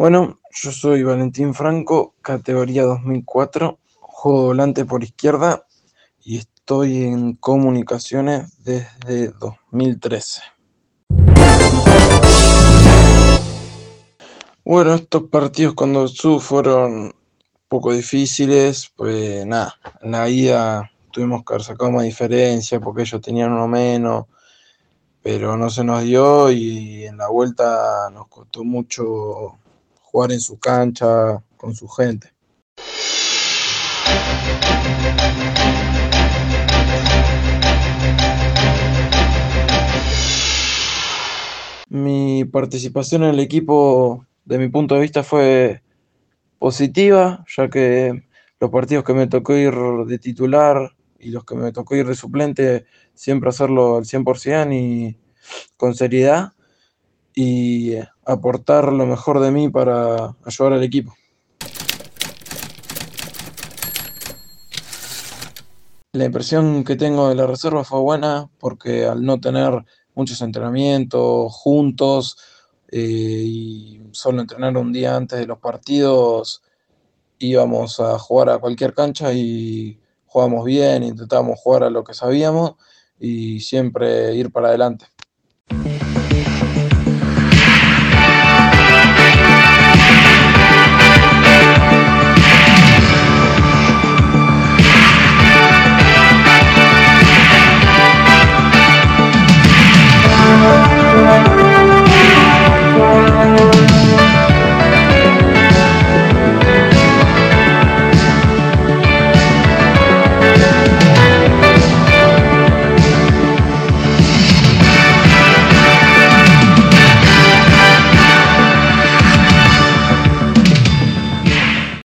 Bueno, yo soy Valentín Franco, categoría 2004, juego volante por izquierda y estoy en comunicaciones desde 2013. Bueno, estos partidos cuando su fueron poco difíciles, pues nada, en la ida tuvimos que haber sacado más diferencia porque ellos tenían uno menos, pero no se nos dio y en la vuelta nos costó mucho jugar en su cancha con su gente. Mi participación en el equipo, de mi punto de vista, fue positiva, ya que los partidos que me tocó ir de titular y los que me tocó ir de suplente, siempre hacerlo al 100% y con seriedad y aportar lo mejor de mí para ayudar al equipo. La impresión que tengo de la reserva fue buena porque al no tener muchos entrenamientos juntos eh, y solo entrenar un día antes de los partidos, íbamos a jugar a cualquier cancha y jugábamos bien, intentábamos jugar a lo que sabíamos y siempre ir para adelante.